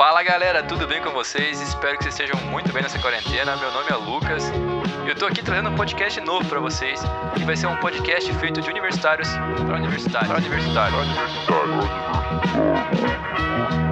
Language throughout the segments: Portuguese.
Fala galera, tudo bem com vocês? Espero que vocês estejam muito bem nessa quarentena. Meu nome é Lucas. Eu tô aqui trazendo um podcast novo para vocês, que vai ser um podcast feito de universitários para universitários. Para universitários. Para universitários.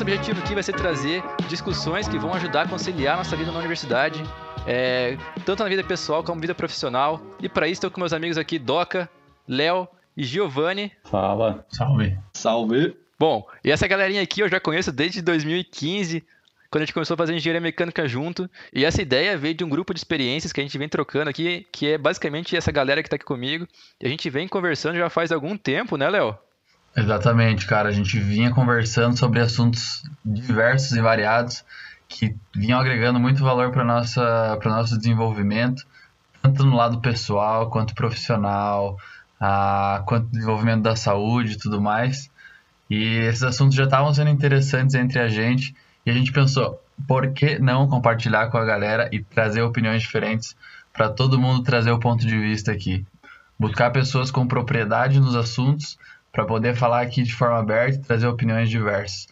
Nosso objetivo aqui vai ser trazer discussões que vão ajudar a conciliar nossa vida na universidade, é, tanto na vida pessoal como na vida profissional. E para isso estou com meus amigos aqui, Doca, Léo e Giovanni. Fala. Salve. Salve. Bom, e essa galerinha aqui eu já conheço desde 2015, quando a gente começou a fazer engenharia mecânica junto. E essa ideia veio de um grupo de experiências que a gente vem trocando aqui, que é basicamente essa galera que está aqui comigo. E a gente vem conversando já faz algum tempo, né, Léo? Exatamente, cara. A gente vinha conversando sobre assuntos diversos e variados que vinham agregando muito valor para nossa para nosso desenvolvimento, tanto no lado pessoal quanto profissional, a, quanto desenvolvimento da saúde e tudo mais. E esses assuntos já estavam sendo interessantes entre a gente e a gente pensou, por que não compartilhar com a galera e trazer opiniões diferentes para todo mundo trazer o ponto de vista aqui? Buscar pessoas com propriedade nos assuntos para poder falar aqui de forma aberta e trazer opiniões diversas.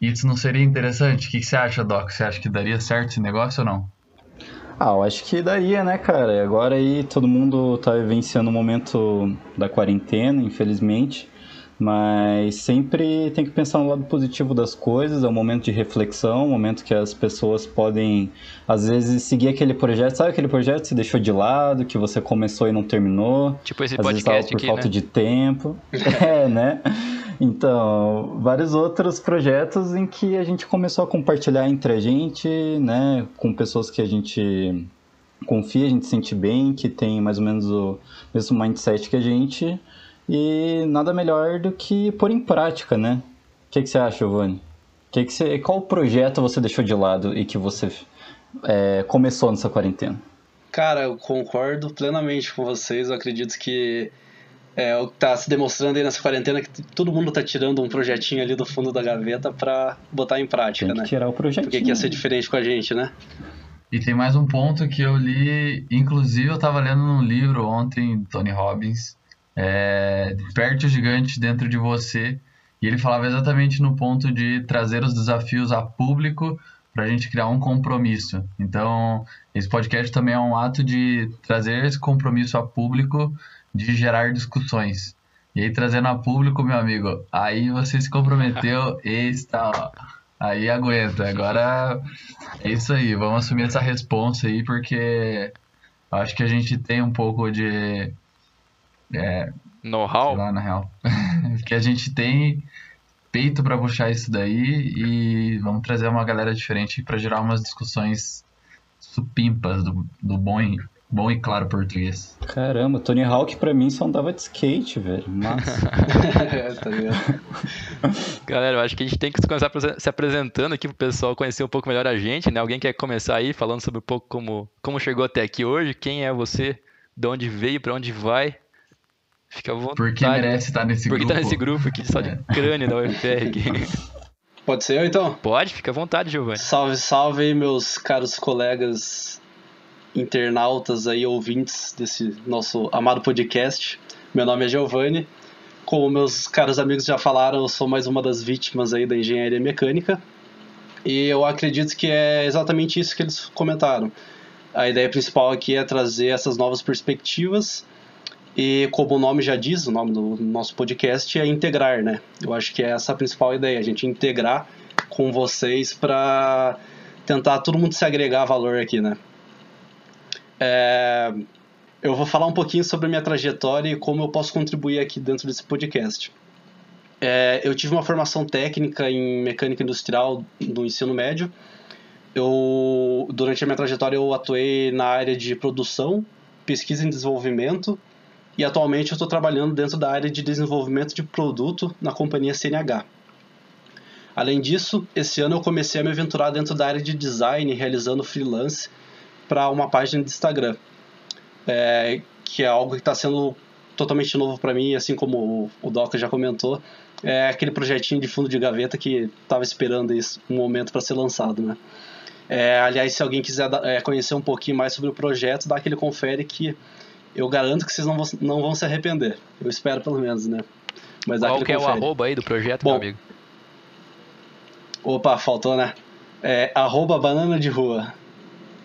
Isso não seria interessante? O que, você acha, Doc? Você acha que daria certo esse negócio ou não? Ah, eu acho que daria, né, cara? Agora aí todo mundo tá vivenciando o momento da quarentena, infelizmente. Mas sempre tem que pensar no lado positivo das coisas, é um momento de reflexão, um momento que as pessoas podem, às vezes, seguir aquele projeto. Sabe aquele projeto que você deixou de lado, que você começou e não terminou? Tipo esse às podcast vezes por aqui, falta né? de tempo. é, né? Então, vários outros projetos em que a gente começou a compartilhar entre a gente, né? Com pessoas que a gente confia, a gente sente bem, que tem mais ou menos o mesmo mindset que a gente. E nada melhor do que pôr em prática, né? O que, que você acha, Giovanni? Que que você, qual projeto você deixou de lado e que você é, começou nessa quarentena? Cara, eu concordo plenamente com vocês. Eu acredito que é o que tá se demonstrando aí nessa quarentena que todo mundo tá tirando um projetinho ali do fundo da gaveta pra botar em prática, Tem que né? tirar o projetinho. Porque que ia ser diferente com a gente, né? E tem mais um ponto que eu li, inclusive eu estava lendo num livro ontem, Tony Robbins, é, Desperte o Gigante Dentro de Você, e ele falava exatamente no ponto de trazer os desafios a público para a gente criar um compromisso. Então, esse podcast também é um ato de trazer esse compromisso a público, de gerar discussões. E aí, trazendo a público, meu amigo, aí você se comprometeu e está, ó, aí aguenta. Agora é isso aí, vamos assumir essa responsa aí, porque acho que a gente tem um pouco de. É, Know-how? lá, na real. que a gente tem peito para puxar isso daí e vamos trazer uma galera diferente para gerar umas discussões supimpas do, do bom, e, bom e claro português. Caramba, Tony Hawk pra mim só andava de skate, velho. Massa. É, tá ligado? Galera, eu acho que a gente tem que começar se apresentando aqui pro pessoal conhecer um pouco melhor a gente, né? Alguém quer começar aí falando sobre um pouco como, como chegou até aqui hoje, quem é você, de onde veio, pra onde vai. Fica à vontade. Por que merece estar nesse Porque grupo? tá nesse grupo aqui só de É. crânio da UFR aqui. Pode ser eu então? Pode, fica à vontade, Giovanni. Salve, salve aí, meus caros colegas internautas aí, ouvintes desse nosso amado podcast. Meu nome é Giovanni. Como meus caros amigos já falaram, eu sou mais uma das vítimas aí da engenharia mecânica. E eu acredito que é exatamente isso que eles comentaram. A ideia principal aqui é trazer essas novas perspectivas e como o nome já diz, o nome do nosso podcast é integrar, né? Eu acho que é essa a principal ideia, a gente integrar com vocês para tentar todo mundo se agregar valor aqui, né? É, eu vou falar um pouquinho sobre a minha trajetória e como eu posso contribuir aqui dentro desse podcast. É, eu tive uma formação técnica em mecânica industrial no ensino médio. Eu, durante a minha trajetória, eu atuei na área de produção, pesquisa em desenvolvimento e atualmente eu estou trabalhando dentro da área de desenvolvimento de produto na companhia CNH. Além disso, esse ano eu comecei a me aventurar dentro da área de design, realizando freelance para uma página de Instagram, é, que é algo que está sendo totalmente novo para mim, assim como o Doca já comentou. É aquele projetinho de fundo de gaveta que estava esperando isso, um momento para ser lançado, né? É, aliás, se alguém quiser é, conhecer um pouquinho mais sobre o projeto, dá aquele confere que eu garanto que vocês não vão, não vão se arrepender. Eu espero pelo menos, né? Mas Qual que é confere. o arroba aí do projeto, Bom, meu amigo? Opa, faltou, né? É arroba banana de rua.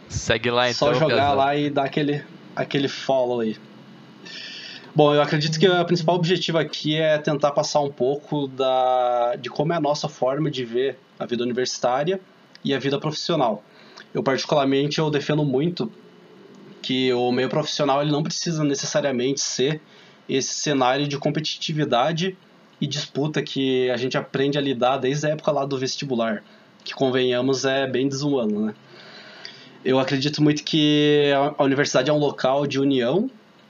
Segue lá então. Só jogar lá e dar aquele, aquele follow aí. Bom, eu acredito que o principal objetivo aqui é tentar passar um pouco da, de como é a nossa forma de ver a vida universitária e a vida profissional. Eu particularmente eu defendo muito que o meio profissional ele não precisa necessariamente ser esse cenário de competitividade e disputa que a gente aprende a lidar desde a época lá do vestibular, que convenhamos é bem desumano, né? Eu acredito muito que a universidade é um local de união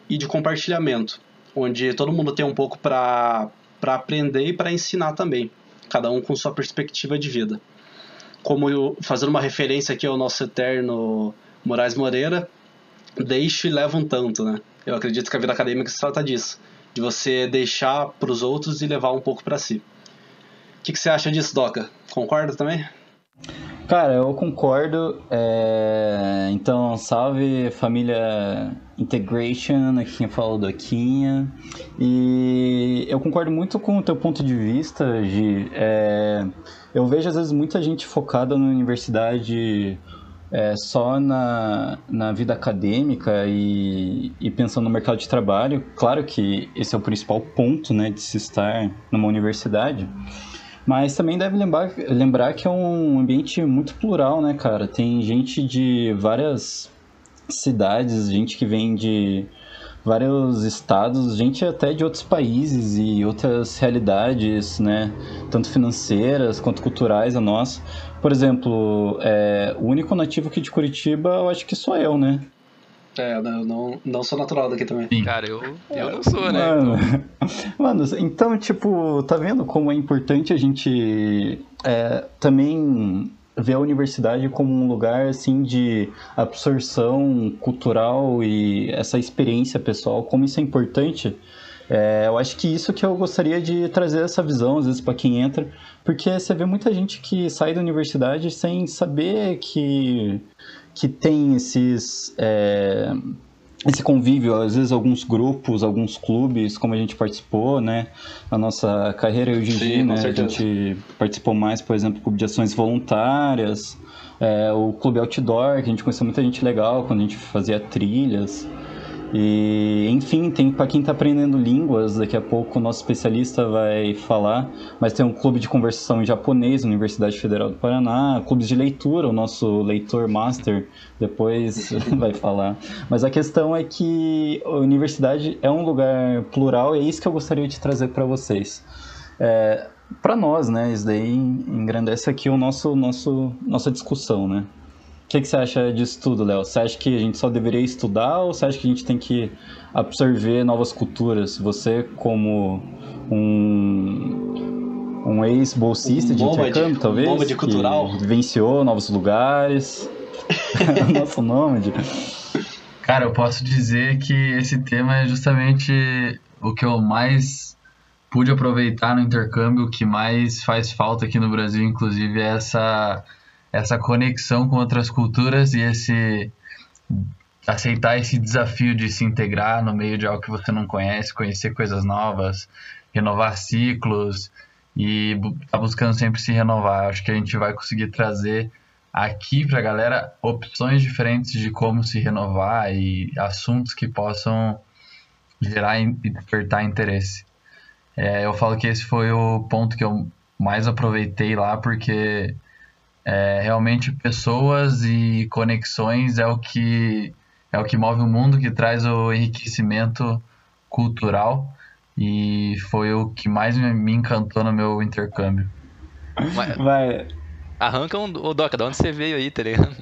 e de compartilhamento, onde todo mundo tem um pouco para aprender e para ensinar também, cada um com sua perspectiva de vida. Como eu, fazendo uma referência aqui ao nosso eterno Moraes Moreira, deixe e leva um tanto, né? Eu acredito que a vida acadêmica se trata disso, de você deixar para os outros e levar um pouco para si. O que, que, você acha disso, Doca? Concorda também? Cara, eu concordo. É... Então, salve família Integration, aqui quem fala do Aquinha. E eu concordo muito com o teu ponto de vista, Gi. É... Eu vejo às vezes muita gente focada na universidade é, só na, na vida acadêmica e, e pensando no mercado de trabalho. Claro que esse é o principal ponto né, de se estar numa universidade. Mas também deve lembrar, lembrar que é um ambiente muito plural, né, cara? Tem gente de várias cidades, gente que vem de vários estados, gente até de outros países e outras realidades, né? Tanto financeiras quanto culturais a nós. Por exemplo, é, o único nativo aqui de Curitiba, eu acho que sou eu, né? É, eu não, não sou natural daqui também. Cara, eu, eu não sou, né? Mano, então... mano, então, tipo, tá vendo como é importante a gente é, também ver a universidade como um lugar, assim, de absorção cultural e essa experiência pessoal, como isso é importante. É, eu acho que isso que eu gostaria de trazer essa visão, às vezes, para quem entra, porque você vê muita gente que sai da universidade sem saber que que tem esses. É, esse convívio, às vezes alguns grupos, alguns clubes, como a gente participou, né? Na nossa carreira, e o Gigi, né? A gente participou mais, por exemplo, Clube de Ações Voluntárias, é, o Clube Outdoor, que a gente conheceu muita gente legal quando a gente fazia trilhas. E, enfim, tem para quem está aprendendo línguas, daqui a pouco o nosso especialista vai falar, mas tem um clube de conversação em japonês, Universidade Federal do Paraná, clubes de leitura, o nosso leitor master depois vai falar. Mas a questão é que a universidade é um lugar plural e é isso que eu gostaria de trazer para vocês. É, para nós, né, isso daí engrandece aqui o nosso, nosso nossa discussão, né? Que, que você acha disso tudo, Léo? Você acha que a gente só deveria estudar ou você acha que a gente tem que absorver novas culturas? Você, como um, um ex-bolsista um de intercâmbio, talvez? Um de cultural. Que vivenciou novos lugares. Nosso nômade. Cara, eu posso dizer que esse tema é justamente o que eu mais pude aproveitar no intercâmbio, o que mais faz falta aqui no Brasil, inclusive, é essa essa conexão com outras culturas e esse aceitar esse desafio de se integrar no meio de algo que você não conhece, conhecer coisas novas, renovar ciclos e tá buscando sempre se renovar. Acho que a gente vai conseguir trazer aqui para a galera opções diferentes de como se renovar e assuntos que possam gerar e despertar interesse. É, eu falo que esse foi o ponto que eu mais aproveitei lá, porque é, realmente pessoas e conexões é o que é o que move o mundo, que traz o enriquecimento cultural e foi o que mais me encantou no meu intercâmbio. Vai. Arranca um, o Doca, de onde você veio aí, tá ligado?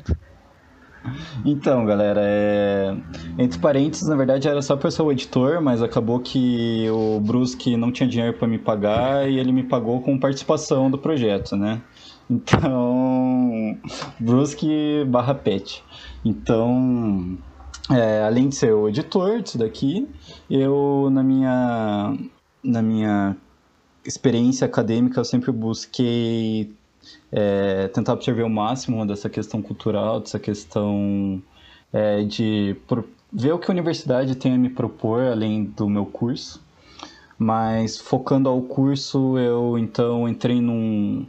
Então, galera, é... entre parênteses, na verdade era só eu ser o editor, mas acabou que o Brusque não tinha dinheiro para me pagar e ele me pagou com participação do projeto, né? Então, Brusque barra pet. Então, é, além de ser o editor disso daqui, eu na minha na minha experiência acadêmica eu sempre busquei é, tentar absorver o máximo dessa questão cultural, dessa questão é, de por, ver o que a universidade tem a me propor além do meu curso. Mas focando ao curso, eu então entrei num,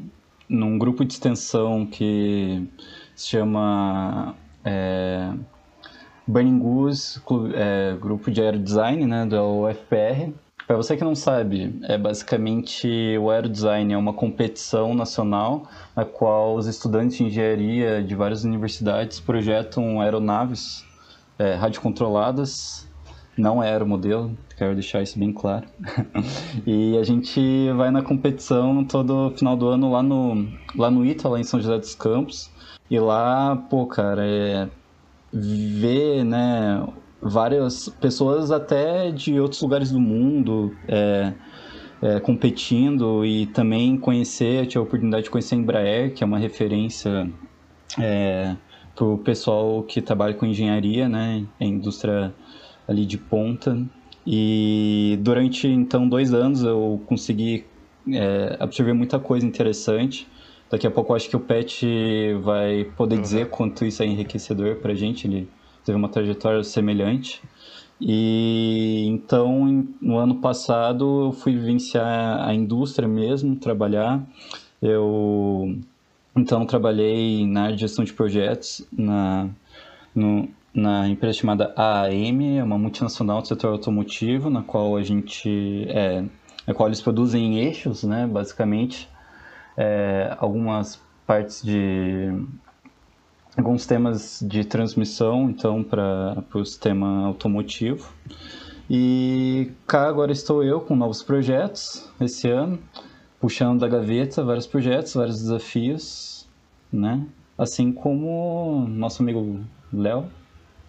num grupo de extensão que se chama é, Burning Goose, é, grupo de aerodesign né, da UFPR. Para você que não sabe, é basicamente o aerodesign é uma competição nacional na qual os estudantes de engenharia de várias universidades projetam aeronaves é, radiocontroladas, não é aeromodelo, quero deixar isso bem claro. e a gente vai na competição todo final do ano lá no, lá no ITA, lá em São José dos Campos. E lá, pô, cara, é ver, né, várias pessoas até de outros lugares do mundo é, é, competindo e também conhecer, tive a oportunidade de conhecer a Embraer, que é uma referência é, para o pessoal que trabalha com engenharia, né, indústria ali de ponta. E durante então dois anos eu consegui é, absorver muita coisa interessante. Daqui a pouco eu acho que o Pet vai poder uhum. dizer quanto isso é enriquecedor para a gente. Ele teve uma trajetória semelhante. E então, no ano passado, eu fui vivenciar a indústria mesmo, trabalhar. Eu então trabalhei na área de gestão de projetos na, no, na empresa chamada AAM, é uma multinacional do setor automotivo, na qual a gente é, na qual eles produzem eixos, né, basicamente, é, algumas partes de alguns temas de transmissão, então, para o sistema automotivo. E cá agora estou eu com novos projetos esse ano, puxando da gaveta vários projetos, vários desafios, né? Assim como nosso amigo Léo,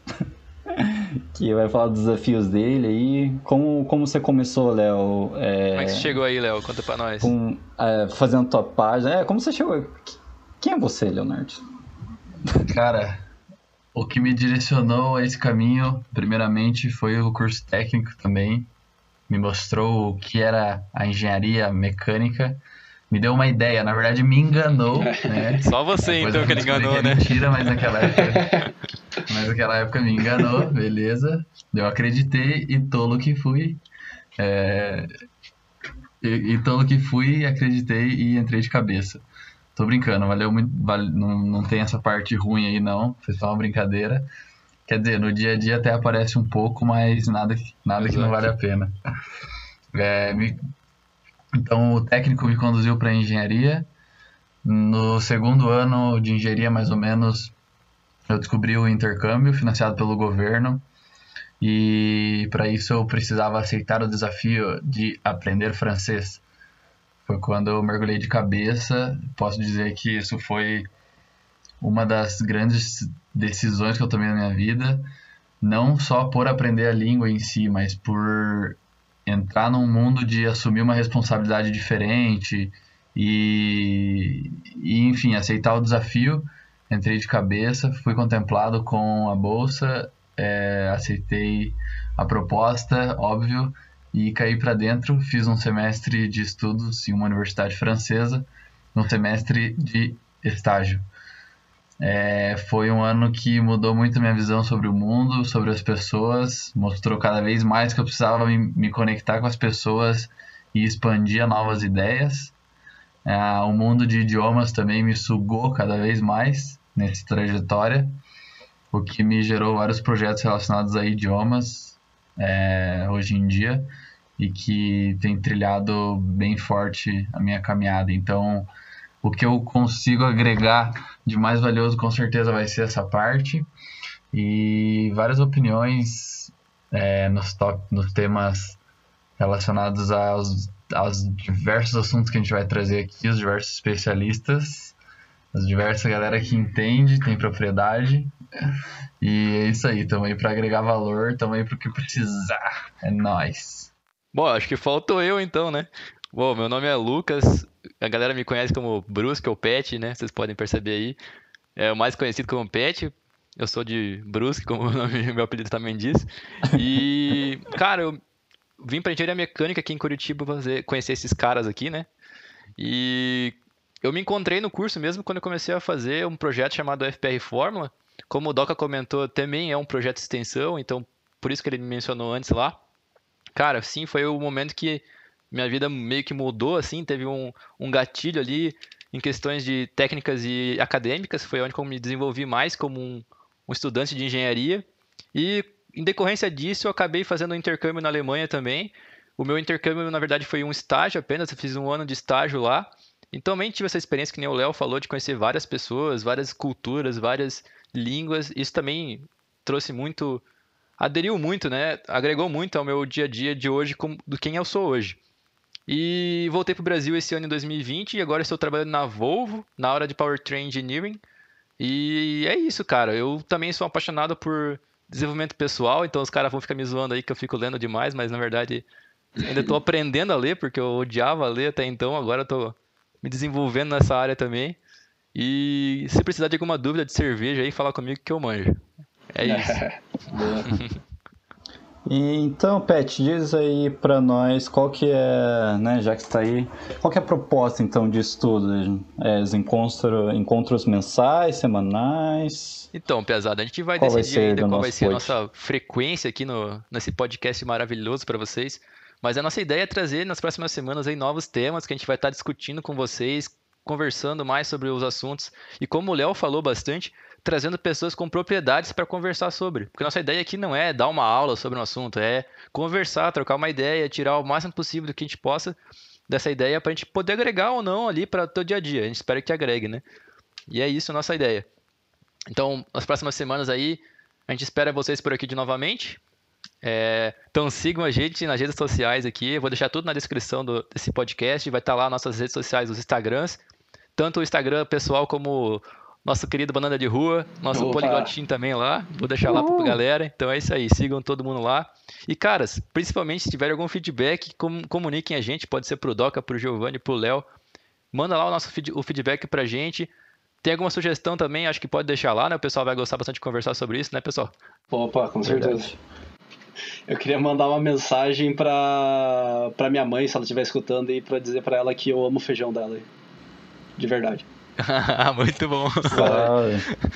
que vai falar dos desafios dele aí. Como, como você começou, Léo? É, como é que você chegou aí, Léo? Conta pra nós. Com, é, fazendo tua página. É, como você chegou? Quem é você, Leonardo? Cara, o que me direcionou a esse caminho, primeiramente, foi o curso técnico também. Me mostrou o que era a engenharia mecânica. Me deu uma ideia, na verdade me enganou, né? Só você Depois então que ele enganou, que é né? Mentira, mas naquela época. mas naquela época me enganou, beleza. Eu acreditei e tolo que fui. É... E, e tolo que fui, acreditei e entrei de cabeça. Tô brincando, valeu muito. Vale, não, não tem essa parte ruim aí, não. Foi só uma brincadeira. Quer dizer, no dia a dia até aparece um pouco, mas nada, nada que não vale a pena. É, me, então, o técnico me conduziu para engenharia. No segundo ano de engenharia, mais ou menos, eu descobri o intercâmbio financiado pelo governo. E para isso eu precisava aceitar o desafio de aprender francês. Foi quando eu mergulhei de cabeça. Posso dizer que isso foi uma das grandes decisões que eu tomei na minha vida. Não só por aprender a língua em si, mas por entrar num mundo de assumir uma responsabilidade diferente e, e enfim, aceitar o desafio. Entrei de cabeça, fui contemplado com a bolsa, é, aceitei a proposta, óbvio, e caí para dentro. Fiz um semestre de estudos em uma universidade francesa, um semestre de estágio. É, foi um ano que mudou muito minha visão sobre o mundo, sobre as pessoas, mostrou cada vez mais que eu precisava me, me conectar com as pessoas e expandir novas ideias. É, o mundo de idiomas também me sugou cada vez mais nessa trajetória, o que me gerou vários projetos relacionados a idiomas é, hoje em dia e que tem trilhado bem forte a minha caminhada. Então, o que eu consigo agregar de mais valioso com certeza vai ser essa parte e várias opiniões é, nos, top, nos temas relacionados aos, aos diversos assuntos que a gente vai trazer aqui, os diversos especialistas, as diversas galera que entende, tem propriedade. E é isso aí, aí para agregar valor, aí para o que precisar. É nós. Bom, acho que faltou eu então, né? Bom, meu nome é Lucas, a galera me conhece como Brusque ou Pet, né? Vocês podem perceber aí. É o mais conhecido como Pet. Eu sou de Brusque, como o nome, meu apelido também diz. E, cara, eu vim pra engenharia mecânica aqui em Curitiba fazer, conhecer esses caras aqui, né? E eu me encontrei no curso mesmo quando eu comecei a fazer um projeto chamado FPR Fórmula. Como o Doca comentou, também é um projeto de extensão, então por isso que ele me mencionou antes lá. Cara, sim, foi o momento que minha vida meio que mudou, assim, teve um, um gatilho ali em questões de técnicas e acadêmicas, foi onde eu me desenvolvi mais como um, um estudante de engenharia. E em decorrência disso, eu acabei fazendo um intercâmbio na Alemanha também. O meu intercâmbio, na verdade, foi um estágio apenas, eu fiz um ano de estágio lá. Então, também tive essa experiência que nem o Léo falou, de conhecer várias pessoas, várias culturas, várias línguas. Isso também trouxe muito, aderiu muito, né? Agregou muito ao meu dia a dia de hoje, do quem eu sou hoje. E voltei para o Brasil esse ano em 2020 e agora estou trabalhando na Volvo, na área de Powertrain Engineering. E é isso, cara. Eu também sou apaixonado por desenvolvimento pessoal, então os caras vão ficar me zoando aí que eu fico lendo demais, mas na verdade ainda estou aprendendo a ler, porque eu odiava ler até então, agora estou me desenvolvendo nessa área também. E se precisar de alguma dúvida de cerveja aí, fala comigo que eu manjo. É isso. E, então, Pet, diz aí para nós qual que é, né, já que está aí, qual que é a proposta então de estudo? É, os encontros, encontros mensais, semanais? Então, pesado, a gente vai qual decidir vai ainda qual vai ser a nossa frequência aqui no, nesse podcast maravilhoso para vocês. Mas a nossa ideia é trazer nas próximas semanas aí novos temas que a gente vai estar discutindo com vocês, conversando mais sobre os assuntos. E como o Léo falou bastante, trazendo pessoas com propriedades para conversar sobre. Porque nossa ideia aqui não é dar uma aula sobre um assunto, é conversar, trocar uma ideia, tirar o máximo possível do que a gente possa dessa ideia para a gente poder agregar ou não ali para o teu dia a dia. A gente espera que agregue, né? E é isso a nossa ideia. Então, nas próximas semanas aí, a gente espera vocês por aqui de novamente. É, então sigam a gente nas redes sociais aqui. Eu vou deixar tudo na descrição do, desse podcast. Vai estar lá nossas redes sociais, os Instagrams. Tanto o Instagram pessoal como nosso querido Banana de Rua, nosso Poligotinho também lá. Vou deixar lá pra galera. Então é isso aí, sigam todo mundo lá. E, caras, principalmente se tiver algum feedback, com, comuniquem a gente. Pode ser pro Doca, pro Giovanni, pro Léo. Manda lá o nosso feed, o feedback pra gente. Tem alguma sugestão também, acho que pode deixar lá, né? O pessoal vai gostar bastante de conversar sobre isso, né, pessoal? Opa, com certeza. Eu queria mandar uma mensagem pra, pra minha mãe, se ela estiver escutando, e pra dizer pra ela que eu amo o feijão dela. De verdade. Muito bom.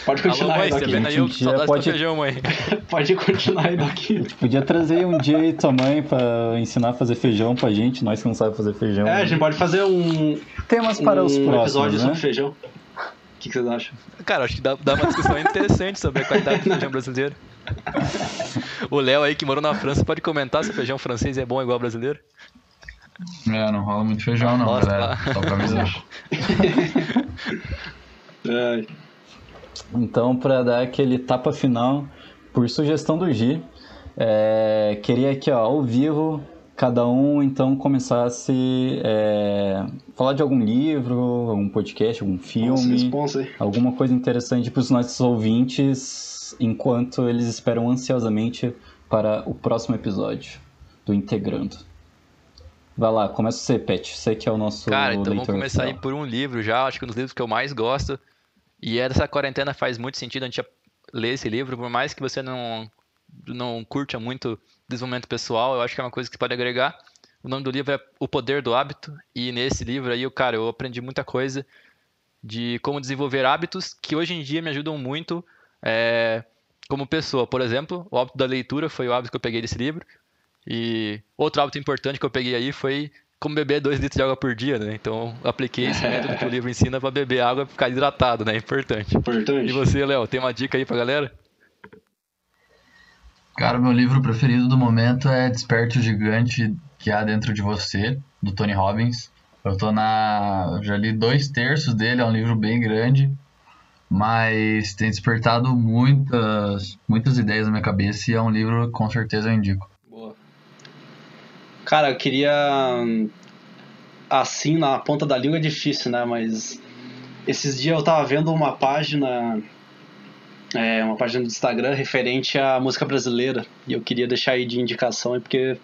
Pode continuar Alô, mãe, aí, vendo aí, eu pode... feijão, mãe. pode continuar aí, daqui. Podia trazer um dia aí tua mãe pra ensinar a fazer feijão pra gente, nós que não sabemos fazer feijão. É, a gente pode fazer um... Temas para um os próximos, episódio né? sobre feijão. O que, que vocês acham? Cara, acho que dá, dá uma discussão interessante sobre a qualidade do feijão brasileiro. O Léo aí que morou na França pode comentar se o feijão francês é bom igual ao brasileiro? É, não rola muito feijão não, Nossa, galera. Só pra avisar. então, para dar aquele tapa final, por sugestão do Gi, é, queria aqui, ó, ao vivo, cada um então começasse é, falar de algum livro, algum podcast, algum filme, Nossa, alguma coisa interessante para os nossos ouvintes, enquanto eles esperam ansiosamente para o próximo episódio do Integrando. Vai lá, começa você, Pet. Você que é o nosso. Cara, então vamos começar aí por um livro já. Acho que um dos livros que eu mais gosto. E é dessa quarentena faz muito sentido a gente ler esse livro, por mais que você não, não curta muito desenvolvimento pessoal, eu acho que é uma coisa que pode agregar. O nome do livro é O Poder do Hábito. E nesse livro aí, cara, eu aprendi muita coisa de como desenvolver hábitos que hoje em dia me ajudam muito é, como pessoa. Por exemplo, o hábito da leitura foi o hábito que eu peguei desse livro. E outro hábito importante que eu peguei aí foi como beber 2 litros de água por dia, né? Então, apliquei esse método que o livro ensina para beber água e ficar hidratado, né? Importante. Importante. E você, Léo, tem uma dica aí pra galera? Cara, meu livro preferido do momento é Desperte o Gigante que há dentro de você, do Tony Robbins. Eu tô na. Já li dois terços dele, é um livro bem grande, mas tem despertado muitas, muitas ideias na minha cabeça e é um livro com certeza eu indico. Cara, eu queria. Assim, na ponta da língua é difícil, né? Mas. Esses dias eu tava vendo uma página. É, uma página do Instagram referente à música brasileira. E eu queria deixar aí de indicação aí porque.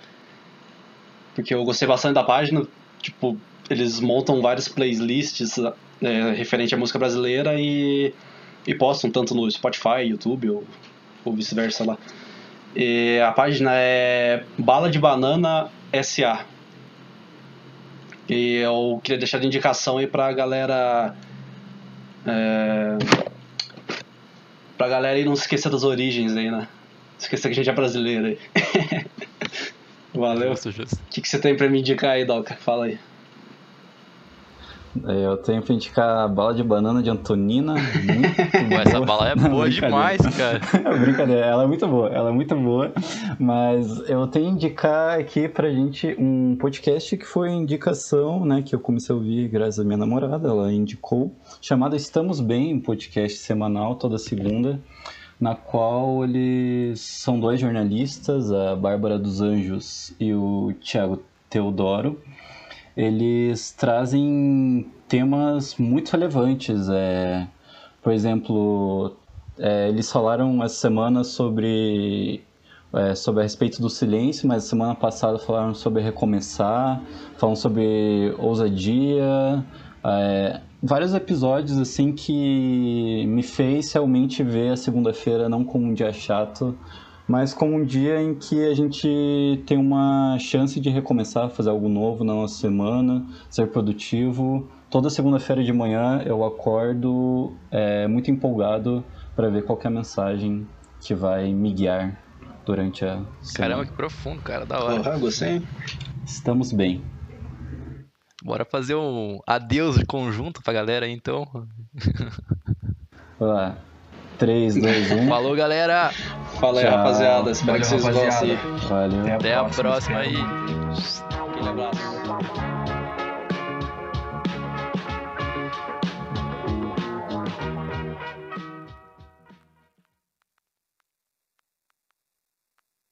Porque eu gostei bastante da página. Tipo, eles montam vários playlists é, referente à música brasileira e e postam tanto no Spotify, YouTube ou, ou vice-versa lá. E a página é Bala de Banana SA. E eu queria deixar de indicação aí pra galera. É, pra galera aí não se esquecer das origens aí, né? Esquecer que a gente é brasileiro aí. Valeu. O que, que você tem pra me indicar aí, Doca? Fala aí. É, Eu tenho pra indicar a bala de banana de Antonina. Pô, essa bala é boa demais, cara. Brincadeira, ela é muito boa, ela é muito boa. Mas eu tenho que indicar aqui pra gente um podcast que foi indicação, né? Que eu comecei a ouvir graças à minha namorada, ela indicou, chamado Estamos Bem, um podcast semanal toda segunda, na qual eles são dois jornalistas, a Bárbara dos Anjos e o Thiago Teodoro. Eles trazem temas muito relevantes. É, por exemplo, é, eles falaram essa semana sobre, é, sobre a respeito do silêncio, mas semana passada falaram sobre recomeçar, falam sobre ousadia, é, vários episódios assim que me fez realmente ver a segunda-feira não como um dia chato, mas como um dia em que a gente tem uma chance de recomeçar, fazer algo novo na nossa semana, ser produtivo. Toda segunda-feira de manhã eu acordo é, muito empolgado para ver qualquer mensagem que vai me guiar durante a semana. Caramba, que profundo, cara. Da hora. Porra, gostei. Estamos bem. Bora fazer um adeus de conjunto pra galera aí, então. Vamos lá. 3, 2, 1. Falou, galera. Fala aí, Tchau. rapaziada. Espero Valeu, que vocês rapaziada. gostem. Valeu. Até a próxima aí. Aquele abraço.